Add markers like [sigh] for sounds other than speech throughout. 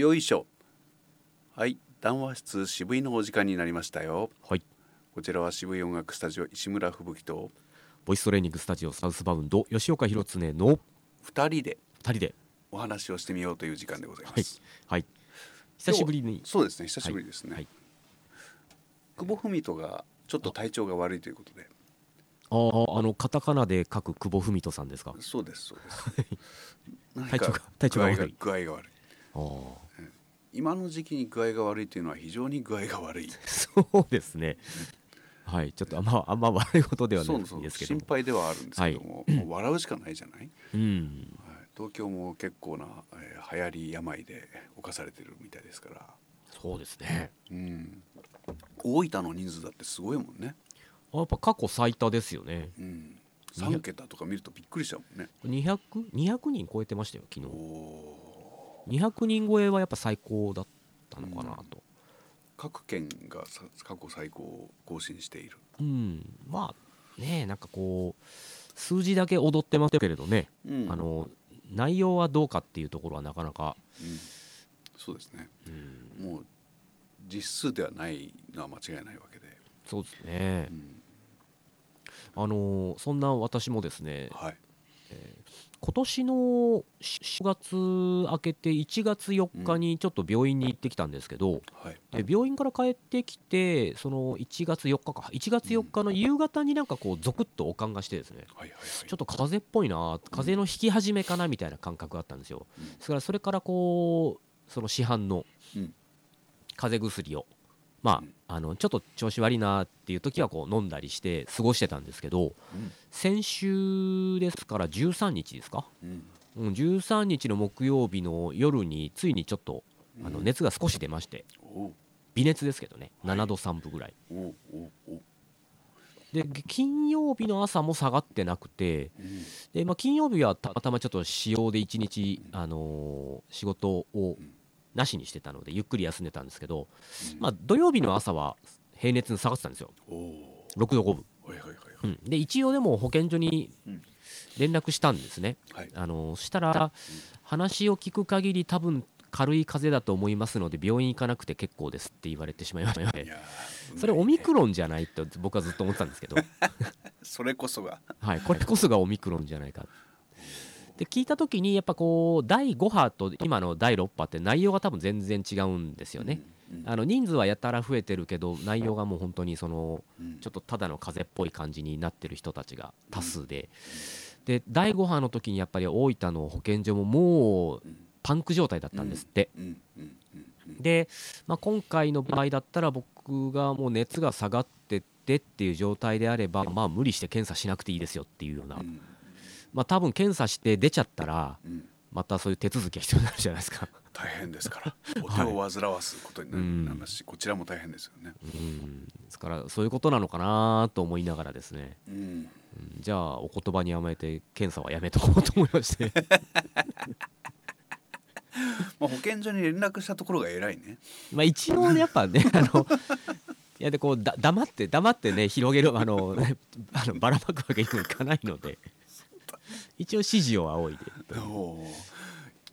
よいしょ。はい談話室渋いのお時間になりましたよ。はい。こちらは渋い音楽スタジオ石村吹雪とボイストレーニングスタジオサウスバウンド吉岡弘恒の二人で2人で。お話をしてみようという時間でございまはい。す、はい。久しぶりに。そうですね久しぶりですね、はい。久保文人がちょっと体調が悪いということで。あああのカタカナで書く久保文人さんですか？そうですそうです。[laughs] 体調が体調が悪い。具合が悪い。ああ今の時期に具合が悪いというのは非常に具合が悪い。そうですね。はい。ちょっとあんまあんま悪いことではないそうそうですけど心配ではあるんですけども,、もう笑うしかないじゃない、うん。はい、東京も結構な、えー流行り病で侵されてるみたいですから、そうですね。うん、大分の人数だってすごいもんね、あやっぱ過去最多ですよね。うん、3桁とか見るとびっくりしたもんね。200, 200人超えてましたよ昨お日。お200人超えはやっぱ最高だったのかなと。各県がさ過去最高を更新している、うん、まあねなんかこう数字だけ踊ってますけれどね、うん。あの内容はどうかっていうところはなかなか、うん。そうですね。うん、もう実数ではないのは間違いないわけで、そうですね。う、ん。あのそんな私もですねはい今年の4月明けて1月4日にちょっと病院に行ってきたんですけど、はい。で病院から帰ってきてその1月4日か1月4日の夕方になんかこうゾクッとおかんがしてですねちょっと風邪っぽいな風邪の引き始めかなみたいな感覚があったんですよ。うん。ですからそれからこうその市販のうん。風邪薬をまうんああのちょっと調子悪いなっていう時はこう飲んだりして過ごしてたんですけどうん。先週ですから13日ですか？うん。うん、13日の木曜日の夜についにちょっとあのうん熱が少し出まして微熱ですけどね。はい。7度3分ぐらい。で金曜日の朝も下がってなくてうん。で、まあ、金曜日はたまたまちょっと使用で1日、あのー仕事をうんなしにしてたのでゆっくり休んでたんですけど、うん。まあ、土曜日の朝は平熱に下がってたんですよ。おう6度5分、うん、で一応でも保健所にうん。連絡したんですね、はい。あのそしたら話を聞く限り多分軽い風邪だと思いますので病院行かなくて結構ですって言われてしまいましたいやーそれオミクロンじゃないと僕はずっと思ってたんですけど、[laughs] それこそが。はい、これこそがオミクロンじゃないかで聞いた時にやっぱこう第5波と今の第6波って内容が多分全然違うんですよね、うんあの人数はやたら増えてるけど内容がもう本当にそのうん。ちょっとただの風邪っぽい感じになってる人たちが多数で、で第5波の時にやっぱり大分の保健所ももううんパンク状態だったんですって、で、まあ、今回の場合だったら僕がもう熱が下がってってっていう状態であれば、まあ、無理して検査しなくていいですよっていうような、うんまあ、多分検査して出ちゃったらうん。またそういう手続きが必要になるじゃないですか。大変ですから。[laughs] お手を煩わすことになりますしこちらも大変ですよね。うん。ですからそういうことなのかなと思いながらですね、うん。うん。じゃあお言葉に甘えて検査はやめとこうと思いまして。[laughs] まあ保健所に連絡したところが偉いね。まあ一応ねやっぱねあのいやでこうだ黙って黙ってね広げるあのあのばらまくわけにもいかないので一応指示を仰いで。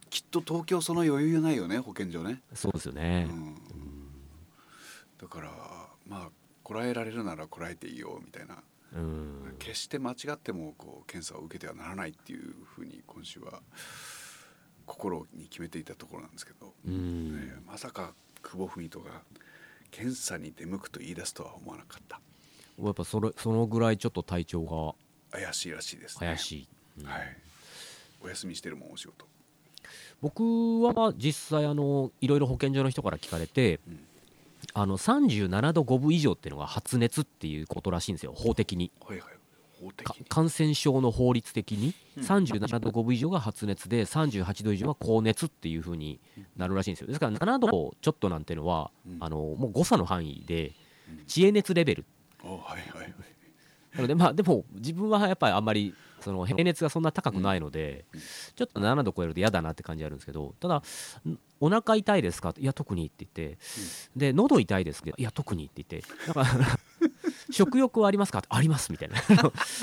きっと東京その余裕ないよね保健所ね。そうですようね、ん。だからまあこらえられるならこらえていいよみたいな。うん。決して間違ってもこう検査を受けてはならないっていうふうに今週は心に決めていたところなんですけど、うん。えーまさか久保文人が検査に出向くと言い出すとは思わなかった。やっぱそれそのぐらいちょっと体調が怪しいらしいですね。怪しい、うん。はい。お休みしてるもんお仕事。僕はまあ実際あのいろいろ保健所の人から聞かれて、うん。あの37度5分以上っていうのが発熱っていうことらしいんですよ法的に。はいはい。法的かに感染症の法律的にうん。37度5分以上が発熱で38度以上は高熱っていうふうになるらしいんですよ。ですから7度ちょっとなんていうのは、うん。あのもう誤差の範囲でうん。知恵熱レベル。おはいはいはい。なのでまあでも自分はやっぱりあんまりその平熱がそんな高くないので、うん。ちょっと7度超えると嫌だなって感じあるんですけどただんお腹痛いですか？いや特にって言って、で喉痛いですけどいや特にって言って。だから [laughs] 食欲はありますか？ありますみたいな。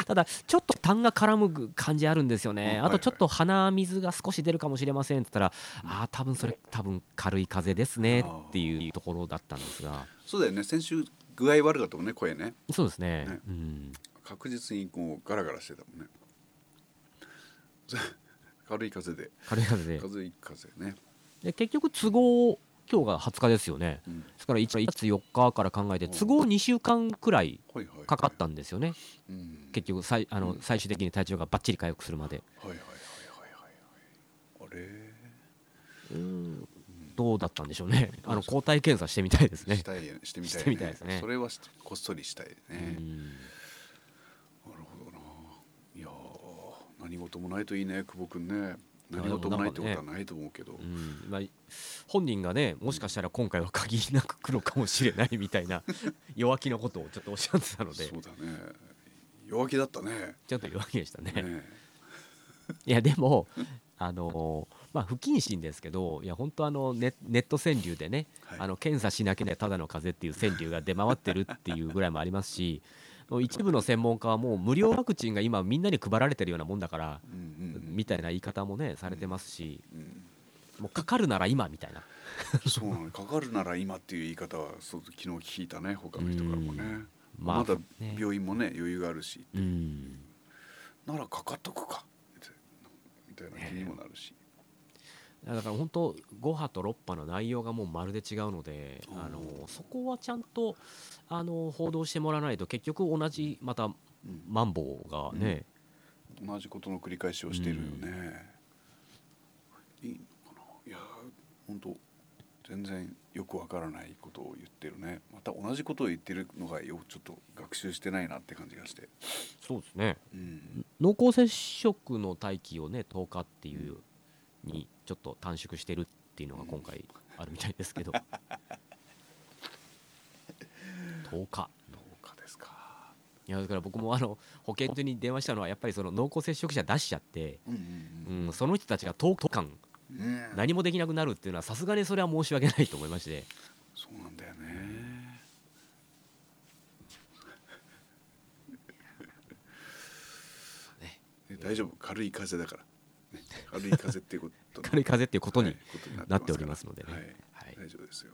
ただちょっと痰が絡む感じあるんですよね。はいあとちょっと鼻水が少し出るかもしれませんって言ったらああ多分それ多分軽い風邪ですねっていうところだったんですが。そうだよね。先週具合悪かったもんね声ね。そうですね。ね。うん。確実にこうガラガラしてたもんね [laughs] 軽い風で。軽い風邪で。風い風ね、で結局都合今日が20日ですよね。うん、ですから1月4日から考えて都合2週間くらいかかったんですよね。うん。結局最あの最終的に体調がばっちり回復するまで。はいはいはいはいはいあれ？うん。どうだったんでしょうね。あの抗体検査してみたいですね。したいしてみたい、ね、たいですね。それはしこっそりしたいね、うんなるほどないやー何事もないといいね久保君ね。何事もないってことはないと思うけど、うんまあ、本人がねもしかしたら今回は限りなく来るかもしれないみたいな [laughs] 弱気なことをちょっとおっしゃってたので。そうだね。弱気だったね。ちょっと弱気でしたね。ねいやでもあのまあ不謹慎ですけどいや本当あのネネット川柳でね、はい。あの検査しなければただの風邪っていう川柳が出回ってるっていうぐらいもありますし一部の専門家はもう無料ワクチンが今みんなに配られてるようなもんだから、みたいな言い方もねされてますし、うんもうかかるなら今みたいな。[laughs] そうなの。かかるなら今っていう言い方はそう昨日聞いたね他の人からもね。うん。まあまだね。病院もね余裕があるしうん。ならかかっとくかみたいな気にもなるし、だから本当5波と6波の内容がもうまるで違うので、うん。あのそこはちゃんとあの報道してもらわないと結局同じまたうん。マンボウがね、同じことの繰り返しをしてるよね、いいのかな。いや本当全然よくわからないことを言ってるね。また同じことを言ってるのがよちょっと学習してないなって感じがして、そうですね。うん、濃厚接触の待機をね10日っていうにちょっと短縮してるっていうのが今回あるみたいですけど。[laughs] 10日どうかですか。いやだから僕もあの保健所に電話したのはやっぱりその濃厚接触者出しちゃって、うんうんうん、その人たちが10日間何もできなくなるっていうのはさすがにそれは申し訳ないと思いまして。そうなんだよね。[laughs] ね。ね大丈夫？軽い風だから、ね、軽い風っていうこと軽い風っていうことになっておりますのでね。はい。はい。大丈夫ですよ。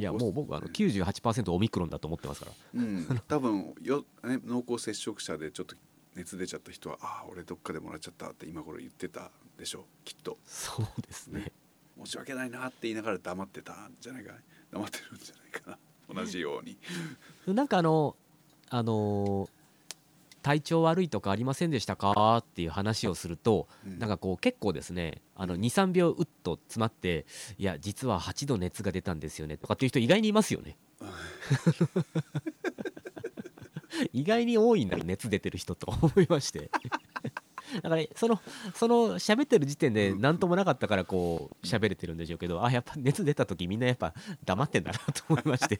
いやもう僕はあの98%オミクロンだと思ってますから。うん、多分よ、ね、濃厚接触者でちょっと熱出ちゃった人はああ俺どっかでもらっちゃったって今頃言ってたでしょ。うきっと。そうですね。申し訳ないなって言いながら黙ってたんじゃないかな黙ってるんじゃないかな。同じように。なんかあのあの体調悪いとかありませんでしたか？っていう話をすると、うん。なんかこう結構ですねあの23秒うっと詰まっていや実は8度熱が出たんですよねとかっていう人意外にいますよね。[laughs] 意外に多いんだ熱出てる人と [laughs] 思いまして。だからそのその喋ってる時点で何ともなかったからこう喋れてるんでしょうけどあやっぱ熱出た時みんなやっぱ黙ってんだなと思いまして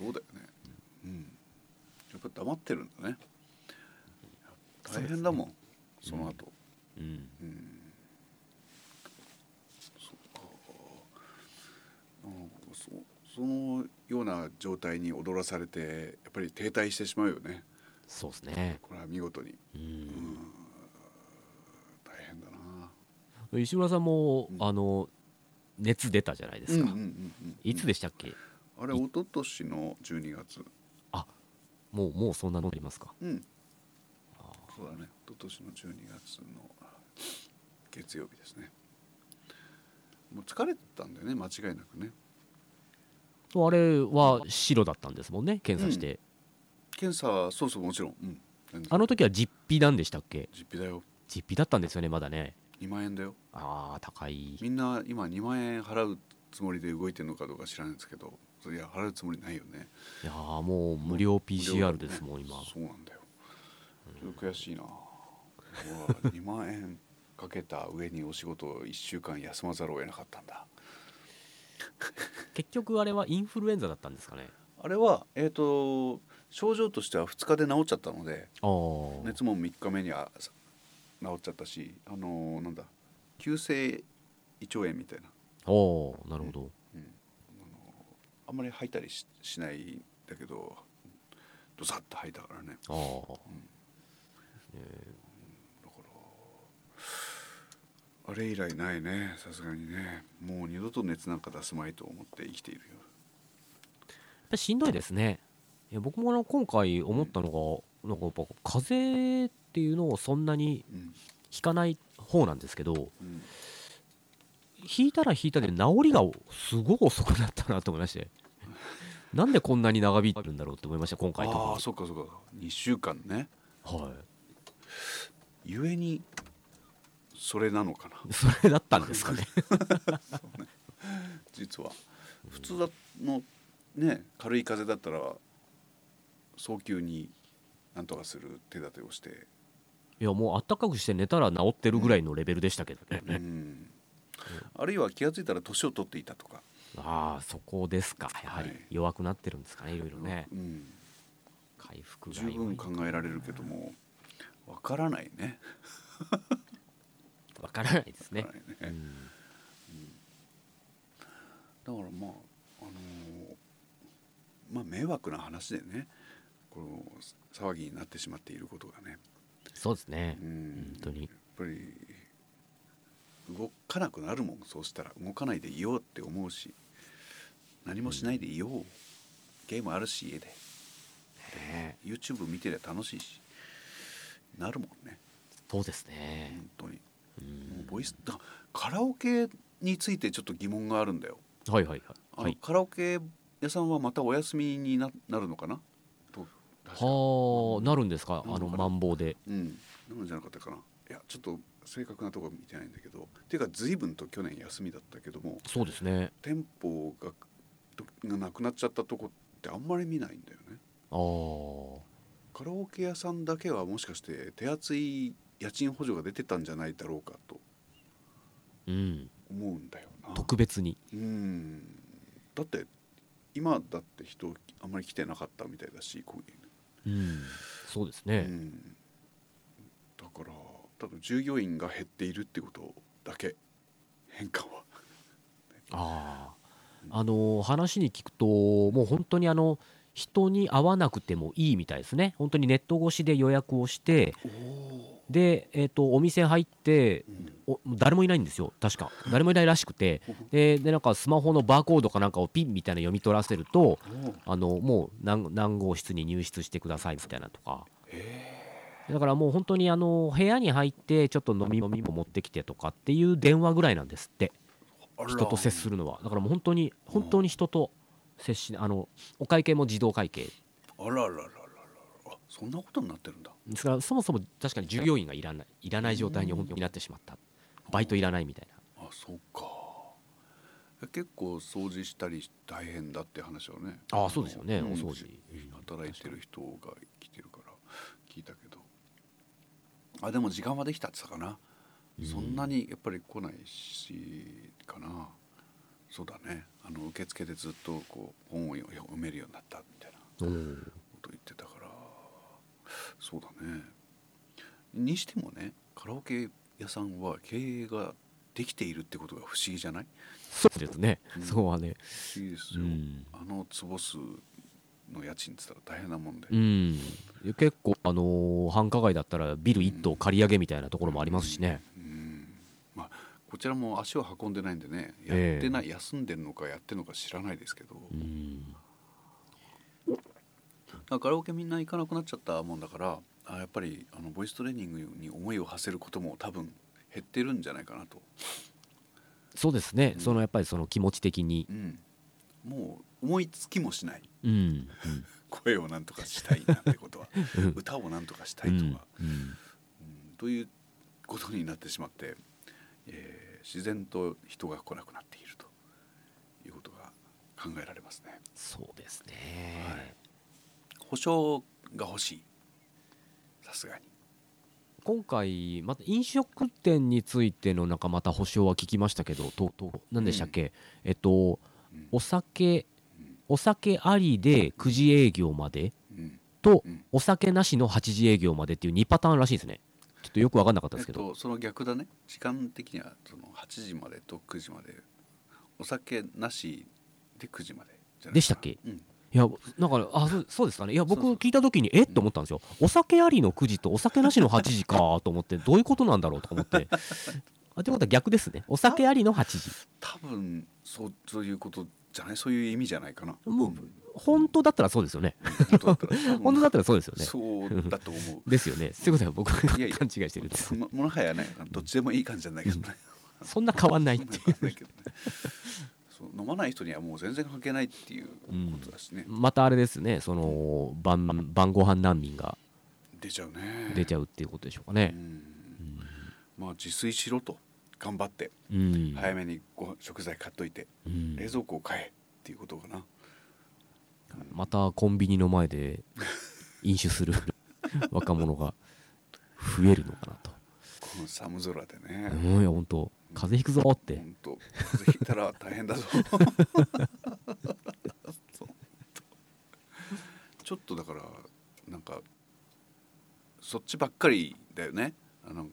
そうだよね。うん。やっぱ黙ってるんだね。大変だもんそ,、の後。うん。うん。そうか。うんそそのような状態に踊らされてやっぱり停滞してしまうよね。そうですね。これは見事に。うん。大変だな。石村さんも、うん。あの熱出たじゃないですか、うんうんうんうん。いつでしたっけ？あれ一昨年の12月。もうもうそんなのありますか？うん。そうだね。一昨年の12月の月曜日ですね。もう疲れてたんだよね間違いなくね。あれは白だったんですもんね検査して、検査そうそうもちろん、うん、あの時は実費なんでしたっけ？実費だよ。実費だったんですよねまだね。2万円だよ。ああ高い。みんな今2万円払うつもりで動いてるのかどうか知らないんですけどいや払うつもりないよね。いやーもう無料 PCR ですもん今。そうなんだよ。ちょっと悔しいな。2万円かけた上にお仕事を1週間休まざるを得なかったんだ。結局あれはインフルエンザだったんですかね？あれはえっ、と症状としては2日で治っちゃったので熱も3日目には治っちゃったしあのーなんだ急性胃腸炎みたいなおおなるほど、あんまり吐いたりししないんだけどドサッと吐いたからね。あああれ以来ないねさすがにね。もう二度と熱なんか出すまいと思って生きているよ。やっぱりしんどいですね。いや僕も今回思ったのが、なんかやっぱ風邪っていうのをそんなにうん。ひかない方なんですけどうん引いたら引いたで治りがすごい遅くなったなと思いまして。なんでこんなに長引いてるんだろうって思いました今回ああ特そっかそっか2週間ね。にはゆえにそれなのかな。いそれだったんですかね。[laughs] 実は普通だのね軽い風邪だったら早急になんとかする手立てをして、いやもうあったかくして寝たら治ってるぐらいのレベルでしたけどね、うん、あるいは気が付いたら年を取っていたとか、ああそこですか。やはりはい。弱くなってるんですかねいろいろね。うん、回復が十分考えられるけどもわからないね。[laughs] わからないですね。わからないね。うん。だからまああのーまあ迷惑な話でねこの騒ぎになってしまっていることがね、そうですね。うん、本当に。やっぱり動かなくなるもん。そうしたら。動かないでいようって思うし。何もしないでいよう、ゲームあるし家で。ね。YouTube 見てりゃ楽しいし。なるもんね。そうですね。本当に。うもうんボイスだカラオケについてちょっと疑問があるんだよ。はいはいはい。あの、はい。カラオケ屋さんはまたお休みにななるのかな？はあなるんですか？あのマンボウで。うん。なるんじゃなかったかな？いやちょっと正確なところ見てないんだけどっていうか随分と去年休みだったけどもそうですね。店舗ががなくなっちゃったとこってあんまり見ないんだよね。ああカラオケ屋さんだけはもしかして手厚い家賃補助が出てたんじゃないだろうかとうん。思うんだよな。特別に。うん。だって今だって人あんまり来てなかったみたいだしこういううん。そうですうねん、だから多分従業員が減っているってことだけ。変化は。あああの話に聞くともう本当にあの人に会わなくてもいいみたいですね。本当にネット越しで予約をしてで、えー、とお店入ってうん、お誰もいないんですよ。確か。誰もいないらしくて。[laughs] ででなんかスマホのバーコードかなんかをピンみたいな読み取らせるとあのもう何何号室に入室してくださいみたいなとかだからもう本当にあの部屋に入ってちょっと飲み飲みも持ってきてとかっていう電話ぐらいなんですって。人と接するのは。だからもう本当に本当に人と接しあのお会計も自動会計。あらららららそんなことになってるんだ。ですからそもそも確かに従業員がいらないいらない状態に本当になってしまった。バイトいらないみたいな。あそうか。結構掃除したり大変だって話はね。ああそうですよね。ん。お掃除。働いてる人が来てるから聞いたけどあでも時間はできたって言ってたかな、そんなにやっぱり来ないしかな。そうだね。あの受付でずっとこう本を読めるようになったみたいなこと言ってたから。そうだね。にしてもねカラオケ屋さんは経営ができているってことが不思議じゃない？そうですね、うん。そこはね。不思議ですよ、うん。あの坪数の家賃っつったら大変なもんで、うん。結構あのー繁華街だったらビル1棟借り上げみたいなところもありますしね。うん。まあこちらも足を運んでないんでねやえ。えってない、休んでるのかやってるのか知らないですけど、うん。カラオケみんな行かなくなっちゃったもんだからあやっぱりあのボイストレーニングに思いを馳せることも多分減ってるんじゃないかなと、そうですね、うん。そのやっぱりその気持ち的に。うん、もう思いつきもしない。うんうん。声をなんとかしたいなんてことは。うん。歌をなんとかしたいとか、うんうん。うんということになってしまって、えー自然と人が来なくなっているということが考えられますね。そうですね、はい。保証が欲しい。さすがに。今回また飲食店についてのなんかまた保証は聞きましたけどとと何でしたっけ、えっとうんお酒うん。お酒ありで9時営業までうん。とうん。お酒なしの8時営業までっていう2パターンらしいですね。ちょっとよく分かんなかったえっですけど、と、その逆だね。時間的にはその8時までと9時まで。お酒なしで9時までじゃないでしたっけ？うん。いやなんかあそうそうですかね。いや僕聞いた時にえっ？と思ったんですよ。お酒ありの9時とお酒なしの8時かと思ってどういうことなんだろうと思ってあということは逆ですね。お酒ありの8時。多分そうそういうことじゃない？そういう意味じゃないかな。もう本当だったらそうですよね。本当だったらそうですよね。そうだと思う。[laughs] ですよね。そういうことは僕がいやいや。勘違いしてるんです。ももはやねどっちでもいい感じなんだけどね。そんな変わんないってい [laughs] う。飲まない人にはもう全然関係ないっていうことだしね、またあれですね。その晩晩ご飯難民が出ちゃうね。出ちゃうっていうことでしょうかうねん。まあ自炊しろと頑張ってうん、早めにご食材買っといてうん。冷蔵庫を買えっていうことかな。またコンビニの前で飲酒する [laughs] 若者が増えるのかなと。この寒空でね。うん、いや本当風邪ひくぞって。本当風邪ひいたら大変だぞ。[laughs] ちょっとだからなんかそっちばっかりだよね。あの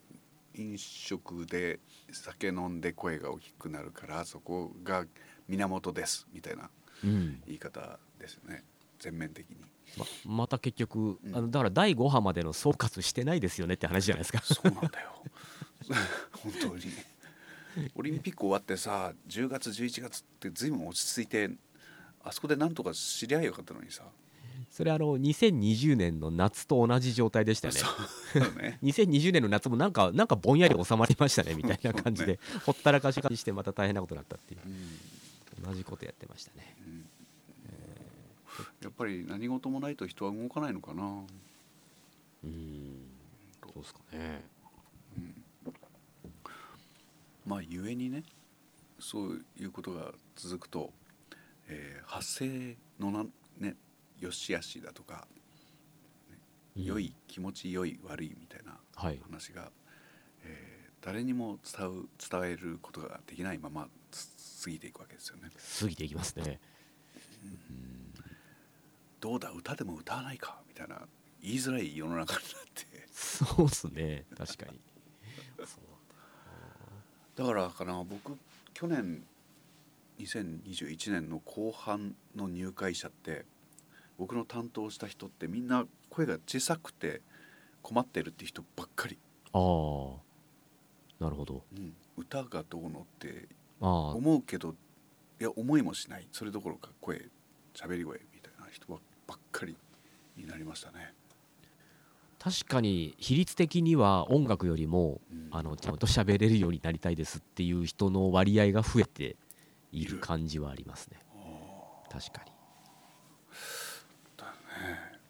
飲食で酒飲んで声が大きくなるからそこが源ですみたいなうん、言い方ですよね。全面的に。ままた結局、うん。あのだから第5波までの総括してないですよねって話じゃないですか。そうなんだよ。[laughs] 本当に。オリンピック終わってさ10月11月って随分落ち着いてあそこでなんとか知りゃよかったのにさそれあの2020年の夏と同じ状態でしたよね。そうね。[laughs] 2020年の夏もなんかなんかぼんやり収まりましたねみたいな感じで、ほったらかしにしてまた大変なことになったっていううん。同じことやってましたね。やっぱり何事もないと人は動かないのかな。うん、そうですかね。まあ故にねそういうことが続くと、えー発生のなねよしあしだとか、うん良い気持ち良い悪いみたいなはい。話が、えー誰にも伝う伝えることができないままつ過ぎていくわけですよね。過ぎていきますね。どうだ？歌でも歌わないか？みたいな言いづらい世の中になってそうっすね確かに。だからかな僕去年2021年の後半の入会者って僕の担当した人ってみんな声が小さくて困ってるって人ばっかり、ああ。なるほど。うん、歌がどうのって思うけどいや思いもしない。それどころか声喋り声みたいな人ばばっかりになりましたね。確かに比率的には音楽よりもうん。あのちゃんと喋れるようになりたいですっていう人の割合が増えていいるる感じはありますね。あ。確かに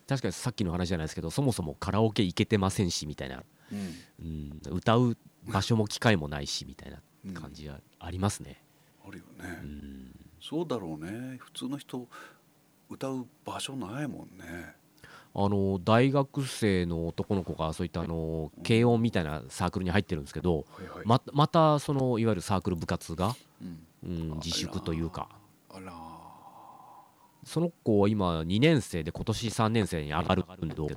確かにさっきの話じゃないですけどそもそもカラオケ行けてませんしみたいな、うん。うん、歌う場所も機会もないしみたいな感じはありますね、あるよね、うん、そうだろうね。普通の人歌う場所ないもんね。あの大学生の男の子がそういったあの軽音みたいなサークルに入ってるんですけどはいはい、ままたそのいわゆるサークル部活が、うん、うん、自粛というか。あらその子は今2年生で今年3年生に上がるんだけど、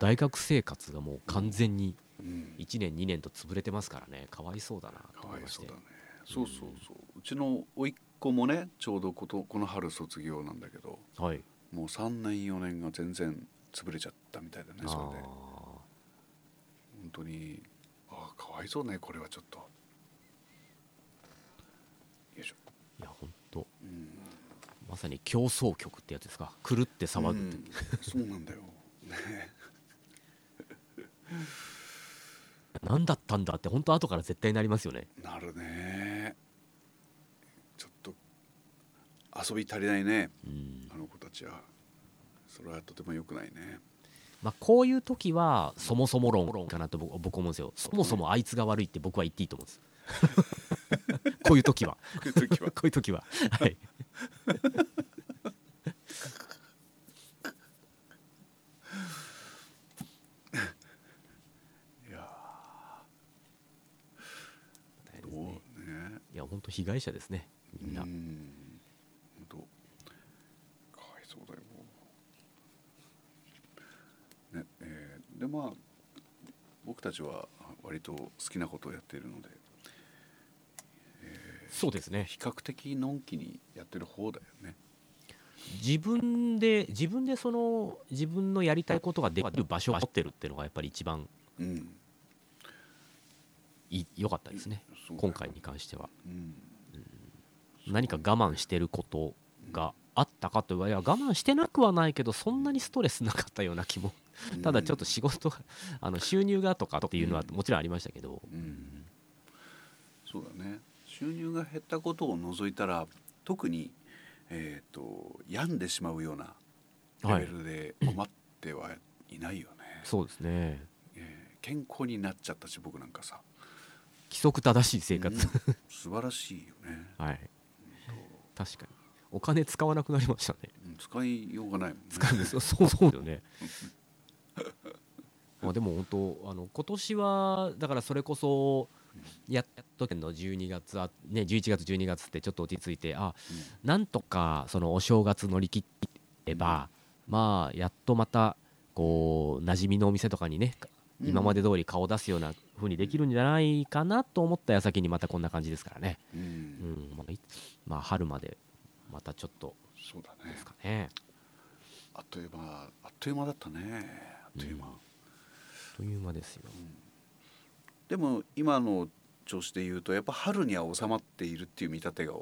大学生活がもう完全にうん、1年2年と潰れてますからね。かわいそうだなとか思いまして。わいそうだね。そうそうそう。うちの甥っ子もねちょうどことこの春卒業なんだけどはい。もう3年4年が全然潰れちゃったみたいだねそれで。あ本当にああかわいそうねこれはちょっと。よいしょ。ーいや本当うんまさに競争曲ってやつですか？狂って騒ぐって、うん。そうなんだよ。ね何だったんだって本当後から絶対なりますよね。なるね。ちょっと遊び足りないね。うん。あの子たちは。それはとても良くないね。まあ、こういう時はそもそも論かなと僕僕思うんですよ。そもそもあいつが悪いって僕は言っていいと思うんです。[laughs] こういう時は。こういう時は。[laughs] こういう時は。はいいやどうね。ねいや本当被害者ですねみんな、うん。本当かわいそうだよねえーでまあ僕たちは割と好きなことをやっているので、えーそうですね。比較的のんきにやってる方だよね。自分で自分でその自分のやりたいことができる場所を持ってるっていうのがやっぱり一番うん。かったですね。今回に関しては。うん。何か我慢してることがあったかといえばいや我慢してなくはないけどそんなにストレスなかったような気も。ただちょっと仕事があの収入がとかっていうのはもちろんありましたけど。うん。そうだね収入が減ったことを除いたら特にえっ、と病んでしまうようなレベルで困ってはいないよね、そうですね。えー健康になっちゃったし僕なんかさ。規則正しい生活、うん。素晴らしいよね、はい。確かに。お金使わなくなりましたね。うん使いようがないもんね。使うんですよ。[laughs] そうそうだよね。まあでも本当あの今年はだからそれこそやった時の？12月あね11月12月ってちょっと落ち着いてあなんとかそのお正月乗り切ればまあやっとまたこう馴染みのお店とかにねうん。今まで通り顔出すような風にできるんじゃないかなと思った矢先にまたこんな感じですからね、うん、うんまあいまあ、春までまたちょっとそうだね。ですかね。あっという間あっという間だったね。あっという間、うん。という間ですよでも今の調子で言うとやっぱ春には収まっているっていう見立てが、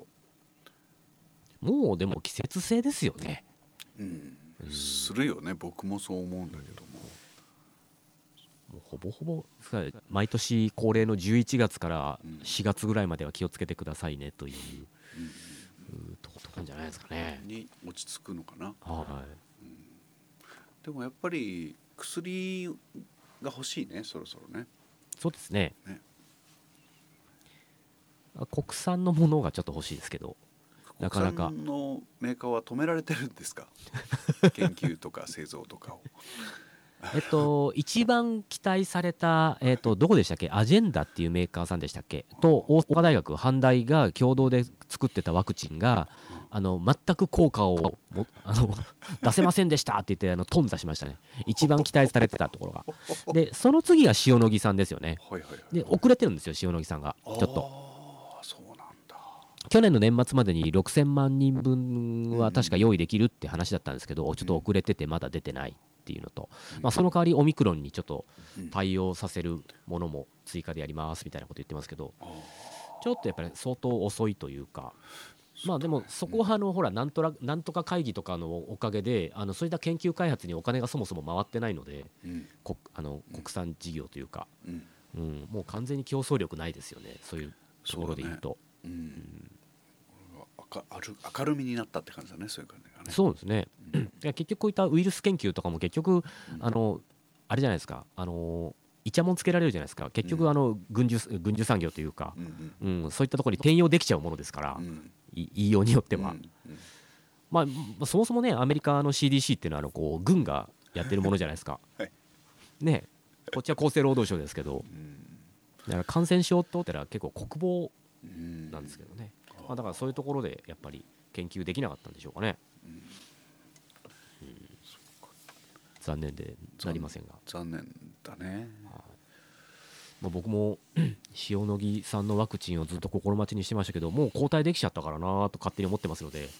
もうでも季節性ですよね。うん。うんするよね。僕もそう思うんだけども、もうほぼほぼ毎年恒例の11月からうん4月ぐらいまでは気をつけてくださいねという。うん。うとことなんじゃないですかね。に落ち着くのかな。はでもやっぱり薬が欲しいねそろそろね。い、そうですね。ね。あ国産のものがちょっと欲しいですけど。なかなか。国産のメーカーは止められてるんですか？[laughs] 研究とか製造とかを。[laughs] えっと一番期待された、えっと、どこでしたっけ？アジェンダっていうメーカーさんでしたっけ？と大阪大学阪大が共同で作ってたワクチンがあの全く効果をもあの [laughs] 出せませんでしたって言ってあの頓挫しましたね。一番期待されてたところが。でその次が塩野義さんですよね。はいはいはいで遅れてるんですよ塩野義さんが。ちょっと。去年の年末までに6000万人分は確か用意できるって話だったんですけどちょっと遅れててまだ出てないっていうのと、まあ、その代わりオミクロンにちょっとうん。対応させるものも追加でやりますみたいなこと言ってますけどあちょっとやっぱり相当遅いというかまあでもそこはあのほらなんとらなんとか会議とかのおかげであのそういった研究開発にお金がそもそも回ってないのでーうん。こあの国産事業というか、うん。うん、もう完全に競争力ないですよね。そういうところで言うと。うん。明る明るみになったって感じだねそういう感じがね。そうですね。うん。いや結局こういったウイルス研究とかも結局うん。あのあれじゃないですか。あのイチャモンつけられるじゃないですか。結うん局あの軍需軍需産業というか、うんうん、そういったところに転用できちゃうものですから、言いようによっては、まあ、まあそもそもねアメリカの CDC っていうのはあのこう軍がやってるものじゃないですか、[laughs] はい。ね。こっちは厚生労働省ですけど。うん。だから感染症ってのは結構国防うんなんですけどね、まあ、だからそういうところでやっぱり研究できなかったんでしょうかね、うん。うん。残念でなりませんが。残念だねまあ、僕も塩野義さんのワクチンをずっと心待ちにしてましたけどもう交代できちゃったからなと勝手に思ってますので、[laughs]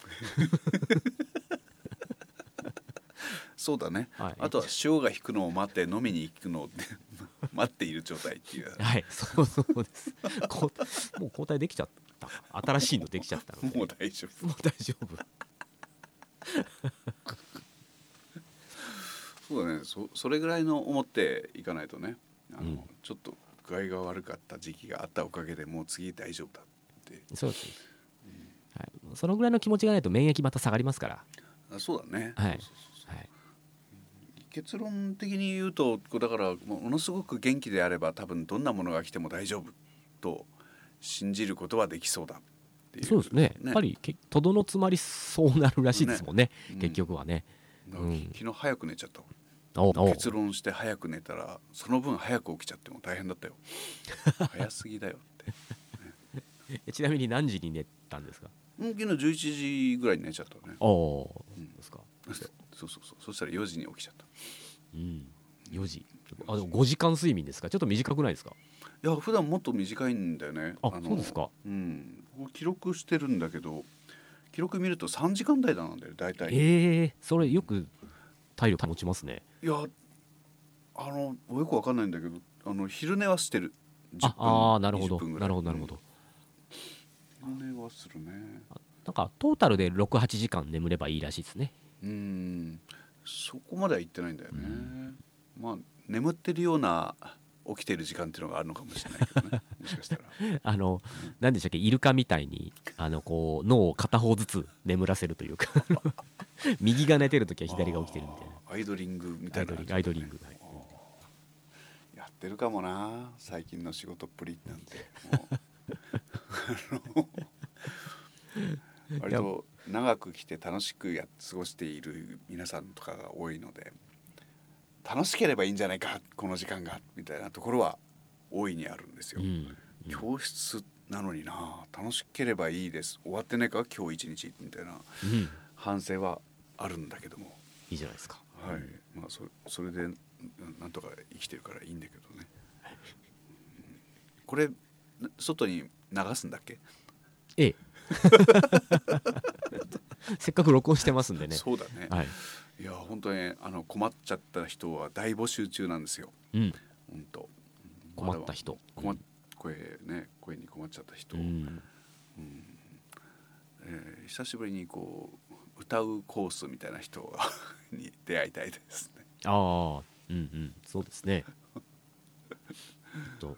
そうだね。はい、あとは潮が引くのを待って飲みに行くのを [laughs] 待っている状態っていう。はい。そうそうです。もう交代できちゃった。新しいのできちゃったので。もう大丈夫。もう大丈夫。そうだね。そそれぐらいの思っていかないとね。あの、うん。ちょっと具合が悪かった時期があったおかげでもう次大丈夫だって。そうです、はい、そのぐらいの気持ちがないと免疫また下がりますから、あそうだね、はい。結論的に言うとだからもものすごく元気であれば多分どんなものが来ても大丈夫と信じることはできそうだっていう。そうですね。やっぱりけとどのつまりそうなるらしいですもんね。うん。結局はね、うん。昨日早く寝ちゃった結論して早く寝たらその分早く起きちゃっても大変だったよ。[laughs] 早すぎだよって。[laughs] えちなみに何時に寝たんですか？うん昨日11時ぐらいに寝ちゃったね。おおうん。ですか。[laughs] そうそうそう。そしたら4時に起きちゃった。うん。4時。あでも5時間睡眠ですか？ちょっと短くないですか？いや普段もっと短いんだよね。あのそうですか。うん。記録してるんだけど記録見ると3時間台なんだよ大体。ええ。それよく体力保ちますねいやあのよくわかんないんだけどあの昼寝はしてる。ああーなるほど。20分ぐらないるほどなるほど、うん昼寝はするね。なんかトータルで68時間眠ればいいらしいですね。うん。そこまでは言ってないんだよね、まあ眠ってるような起きてる時間っていうのがあるのかもしれないけどね。[laughs] もしかしたら。あの何でしたっけ？イルカみたいにあのこう脳を片方ずつ眠らせるというか。[laughs] 右が寝てる時は左が起きてるみたいなアイドリングみたいな。アイドリングアイドリング、はい。やってるかもな最近の仕事っぷりなんて。[laughs] 割と長く来て楽しくや過ごしている皆さんとかが多いので楽しければいいんじゃないかこの時間がみたいなところは大いにあるんですよ、うん。教室なのにな楽しければいいです。終わってないか今日一日みたいなうん、反省はあるんだけども。いいじゃないですかはい、まあそそれでななんとか生きてるからいいんだけどね。うんこれな外に流すんだっけ？ええ [laughs] せっかく録音してますんでねそうだね。はい、いや本当にあの困っちゃった人は大募集中なんですよ。うん、本当。困った人困っ声ね声に困っちゃった人、うんえー久しぶりにこう歌うコースみたいな人 [laughs] に出会いたいですね。ああうんうんそうですね。[laughs] と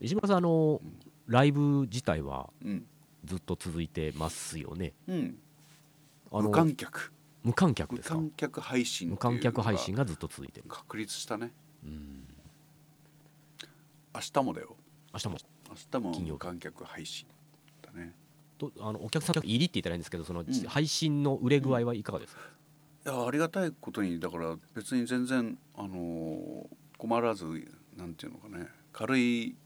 石村さんあのライブ自体はうん。ずっと続いてますよね。うん。あの無観客。無観客無ですか？観客配信無観客配信がずっと続いてる。確立したね。うん。明日もだよ。明日も。明日も無観客配信だね。とあのお客さん入りって言ったらいいんですけどその、ん。配信の売れ具合はいかがですか、いやありがたいことにだから別に全然あのー困らずなんていうのかね。軽い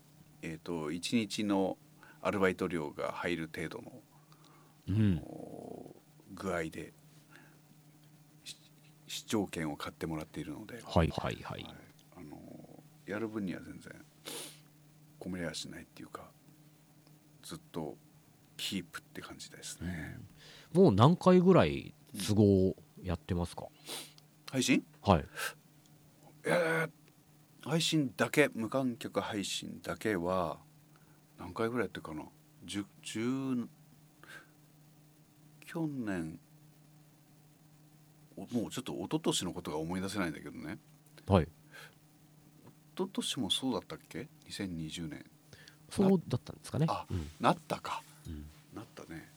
えっ、と一日のアルバイト料が入る程度のうん。お具合でし視聴券を買ってもらっているので、はいはいはい。はい。あのーやる分には全然困りはしないっていうかずっとキープって感じですね。もう何回ぐらい都合やってますか、配信？はい。えー配信だけ無観客配信だけは何回ぐらいやってるかな？10 10去年おもうちょっと一昨年のことが思い出せないんだけどね。はい。一昨年もそうだったっけ？2020年。そうだったんですかね。あうん。なったか。うんなったね。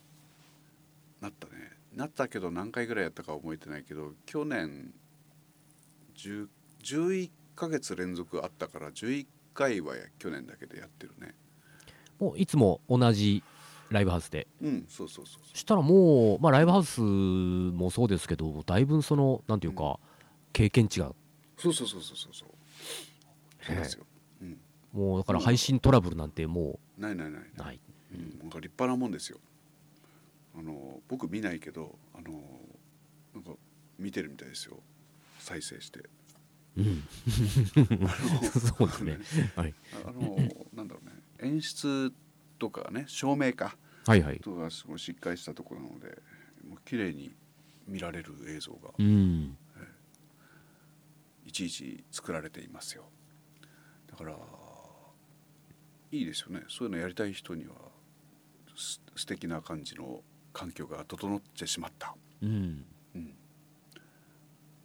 なったね。なったけど何回ぐらいやったか覚えてないけど去年10 11ヶ月連続あったから11回は去年だけでやってるね。もういつも同じライブハウスで？うんそうそうそうそしたらもう、まあ、ライブハウスもそうですけどだいぶそのなんていうか、経験値がそうそうそうそうそう。そうそうですよ、うん、もうだから配信トラブルなんてもないないない、うない、うん、なんか立派なもんですよ。あの僕見ないけどあのなんか見てるみたいですよ。再生して。うん、[laughs] そうですね。はい、ああのなんだろうね。演出とかね照明か。はいはい。とかすごいしっかりしたところなのでもう綺麗に見られる映像がうん。いちいち作られていますよ。だからいいですよね。そういうのやりたい人にはす素敵な感じの環境が整ってしまった、うん。うん、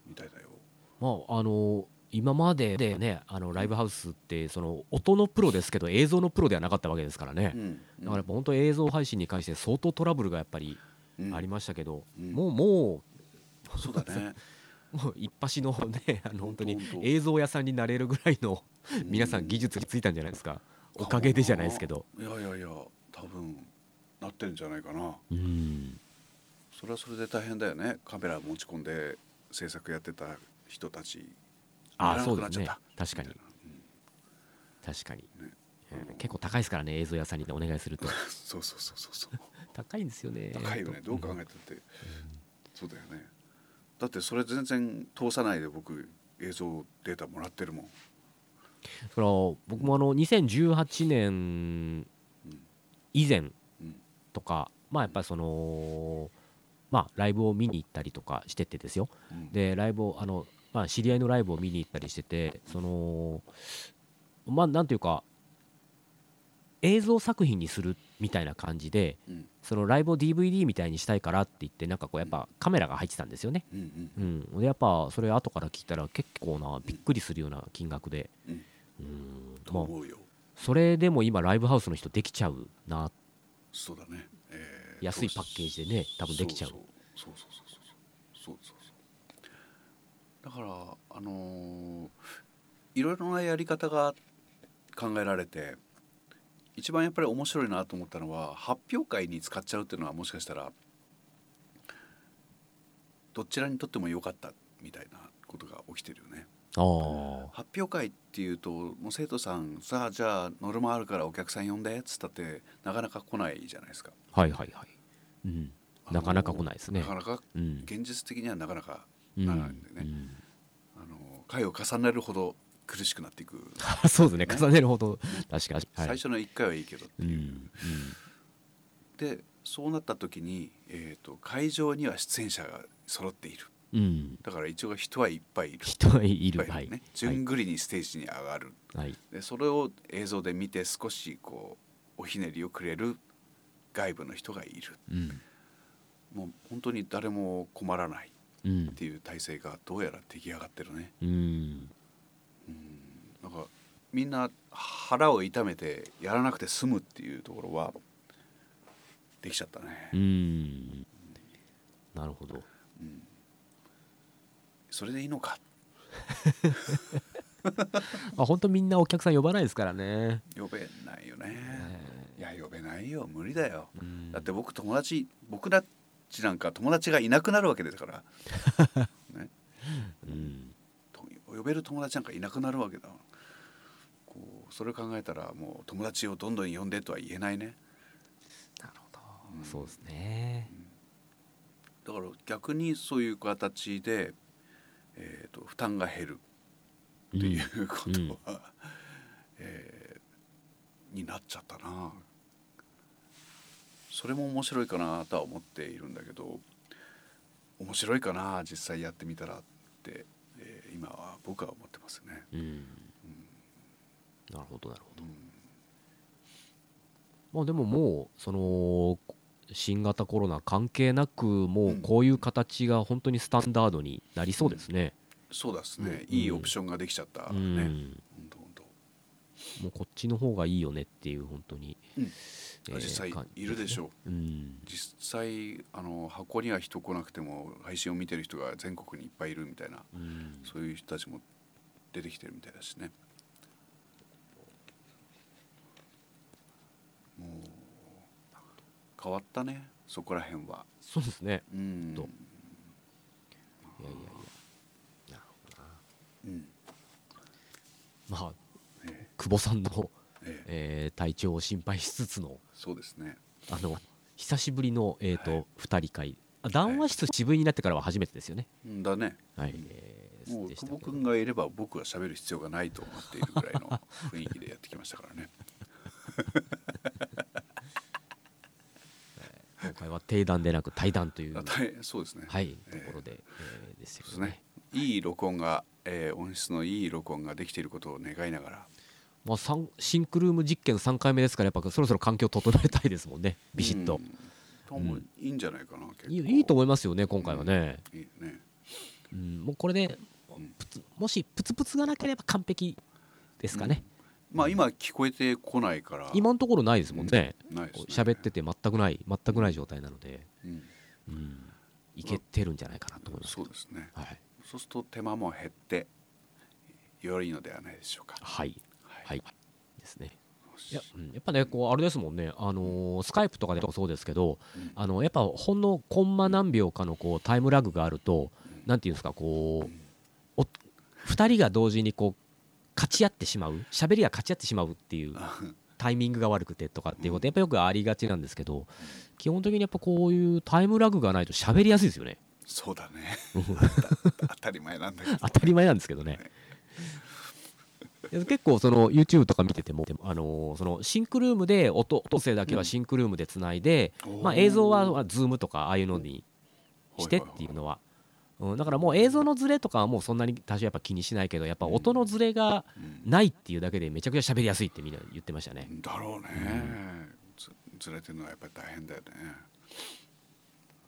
みたいだよ。まああの今まででねあのライブハウスってその音のプロですけど映像のプロではなかったわけですからね、うん。だからやっぱ本当映像配信に関して相当トラブルがやっぱりうん。ありましたけど、うん。もうもそうだね。う [laughs] もう一発のねあの本当に映像屋さんになれるぐらいの皆さん技術がついたんじゃないですか、おかげでじゃないですけど。いやいやいや多分なってるんじゃないかな。うん。それはそれで大変だよね。カメラ持ち込んで制作やってた人たち。あそうですね。確かに。みたいな。確かに、ね。えー結構高いですからね映像屋さんにお願いすると。[laughs] そうそうそうそうそう。[laughs] 高いんですよね。高いよね。どう考ええたって、そうだよね。だってそれ全然通さないで僕映像データもらってるもん。だから僕もあの2018年以前うんとか、まあやっぱりそのまあライブを見に行ったりとかしててですよ。うん。でライブをあの、まあ、知り合いのライブを見に行ったりしててそのまあなんていうか映像作品にするみたいな感じでうん。そのライブを DVD みたいにしたいからって言ってなんかこうやっぱカメラが入ってたんですよね。うんうんうん。でやっぱそれ後から聞いたら結構なびっくりするような金額で。うん。うん。とまあそれでも今ライブハウスの人できちゃうなそうだね、えー、安いパッケージでね多分できちゃうそうそうそうそうそうそうそう。だからあのー、いろいろなやり方が考えられて一番やっぱり面白いなと思ったのは発表会に使っちゃうっていうのはもしかしたらどちらにとっても良かったみたいなことが起きてるよね。発表会っていうともう生徒さんさあじゃあノルマあるからお客さん呼んでっつったってなかなか来ないじゃないですか。はいはいはい、うん、なかなか来ないですね。なかなかうん。現実的にはなかなかうん。ならないんでね、あの回を重ねるほど苦しくなっていく、う [laughs] んそうですね。重ねるほど。確かに、はい、最初の1回はいいけどってう。んういう、ん。でそうなった時に、えー、と会場には出演者が揃っているうん。だから一応人はいっぱいいる。人はいる。はいぱいいるね、順繰りにステージに上がる、はい。でそれを映像で見て少しこうおひねりをくれる外部の人がいる。うん。もう本当に誰も困らないうんっていう体制がどうやら出来上がってるね。うん。なんかみんな腹を痛めてやらなくて済むっていうところはできちゃったね、うん。なるほどそれでいいのか？[laughs] あ本当みんなお客さん呼ばないですからね。呼べないよね、いや呼べないよ。無理だよ、うん。だって僕友達僕たちなんか友達がいなくなるわけですから、[laughs] ね、うん。と呼べる友達なんかいなくなるわけだ。こうそれを考えたらもう友達をどんどん呼んでとは言えないね。なるほど、そうですね。だから逆にそういう形で、えー、と負担が減るっていうことは、えーになっちゃったな。それも面白いかなとは思っているんだけど面白いかな実際やってみたらって、えー今は僕は思ってますね。うん、なるほどなるほど。うんまあでももうその新型コロナ関係なくもううん。こういう形が本当にスタンダードになりそうですね、そうですね、うん。いいオプションができちゃったね。うん。もうこっちの方がいいよねっていう本当に、うん。えー実際いるでしょう。うん。実際あの箱には人来なくても配信を見てる人が全国にいっぱいいるみたいなうん。そういう人たちも出てきてるみたいだしねもう変わったねそこら辺は。そうですね。うん。と。いやいやいや。なるほどな。うんまあえ久保さんの、ええ。えー体調を心配しつつのそうですね。あの久しぶりの、えーとはい。2人会。あ談話室渋いになってからは初めてですよね。うんだね。はい、えーもう久保君がいれば僕は喋る必要がないと思っているぐらいの雰囲気でやってきましたからね。今回は定談でなく対談というそうですね。はい、えーところで、えーですよね。いい録音が、えー音質のいい録音ができていることを願いながら。まあ、シンクルーム実験3回目ですからやっぱそろそろ環境整えたいですもんね。ビシッと、うん。いいんじゃないかな、いいと思いますよね今回はね、いいね。うんもうこれでもしプツプツがなければ完璧ですかね、まあ今聞こえてこないから。今のところないですもんね。ないですね。喋、ってて全くない全くない状態なので、うん。うん、いけてるんじゃないかなと思いますそうですね。はい、そうすると手間も減って良いのではないでしょうか。はい。ははい。ですね。いや,、うん、やっぱねこうあれですもんね。あのースカイプとかでもそうですけど、うん。あのやっぱほんのコンマ何秒かのこうタイムラグがあると、なんていうんですかこうお2人が同時にこう勝ち合ってしまう喋りが勝ち合ってしまうっていうタイミングが悪くてとかっていうことやっぱよくありがちなんですけど基本的にやっぱこういうタイムラグがないと喋りやすいですよね。そうだね。当たり前なんだけど。[laughs] 当たり前なんですけどね。結構その YouTube とか見てても、あのーそのシンクルームで音音声だけはシンクルームでつないで、まあ、映像はまあ Zoom とかああいうのにしてっていうのは、うん、だからもう映像のズレとかはもうそんなに多少やっぱ気にしないけどやっぱ音のズレがうん。ないっていうだけでめちゃくちゃ喋りやすいってみんな言ってましたね。だろうね、ずずれてるのはやっぱり大変だよね。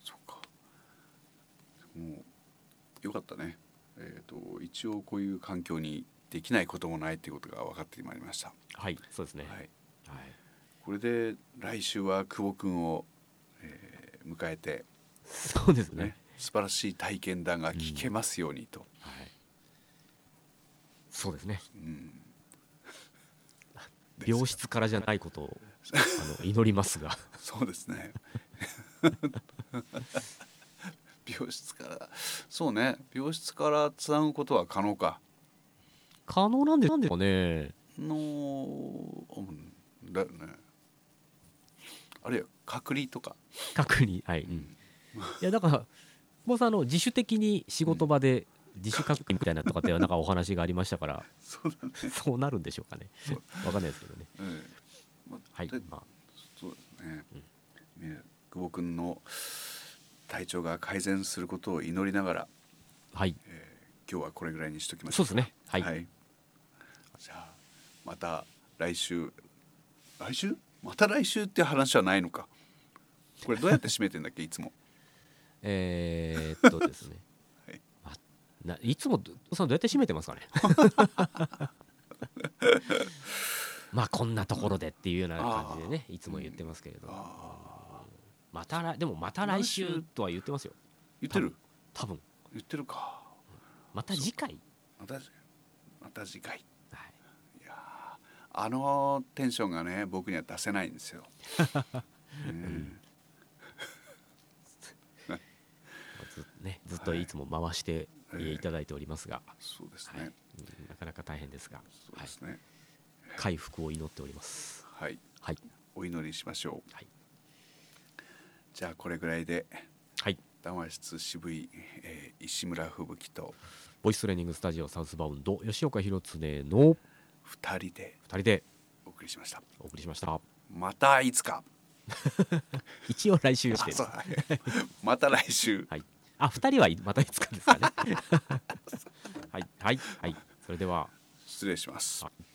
そっか。もうよかったね。えっ、と一応こういう環境にできないこともないっていうことが分かってまいりました、はいそうですね、はい、はい。これで来週は久保君を、えー迎えて。そうですね。ね素晴らしい体験談が聞けますようにと、はい、そうですね。うん。病室からじゃないことをあの祈りますが。そうですね。病室から。そうね。病室からつなぐことは可能か。可能なんですかね。のうん。だよね。あるいは隔離とか。確認はい、うん、いやだからもうさんあの自主的に仕事場で自主確認みたいなとかってなんかお話がありましたから [laughs] そうだね、そうなるんでしょうかね。わかんないですけどね。うん。まはいでまあ。そうですね、ね久保君の体調が改善することを祈りながらはい。今日はこれぐらいにしときましょそうですね。はい、じゃあまた来週来週？また来週って話はないのか。これどうやって締めてんだっけ？いつも。[laughs] えー、っとですね、はい。まないつもさんどうやって締めてますかね？[laughs] まあこんなところでっていうような感じでねいつも言ってますけれど、あまた来でもまた来週とは言ってますよ。言ってる？多分。言ってるか。また次回、またまた次回。はい、いやーあのテンションがね僕には出せないんですよ、[laughs] うんまあず,、っといつも回してはい。いただいておりますが、そうですね、なかなか大変ですが、はいそうで、すね。回復を祈っております。はい、はい。お祈りしましょう、はい。じゃあこれぐらいではい。談話室渋い、えー石村吹雪とボイストレーニングスタジオサウスバウンド吉岡弘恒の二人で2人でお送りしました。お送りしました。またいつか。[laughs] 一応来週してまた来週。はいあ2人はまたいつかですかね。はいはいはい。それでは。失礼します。はい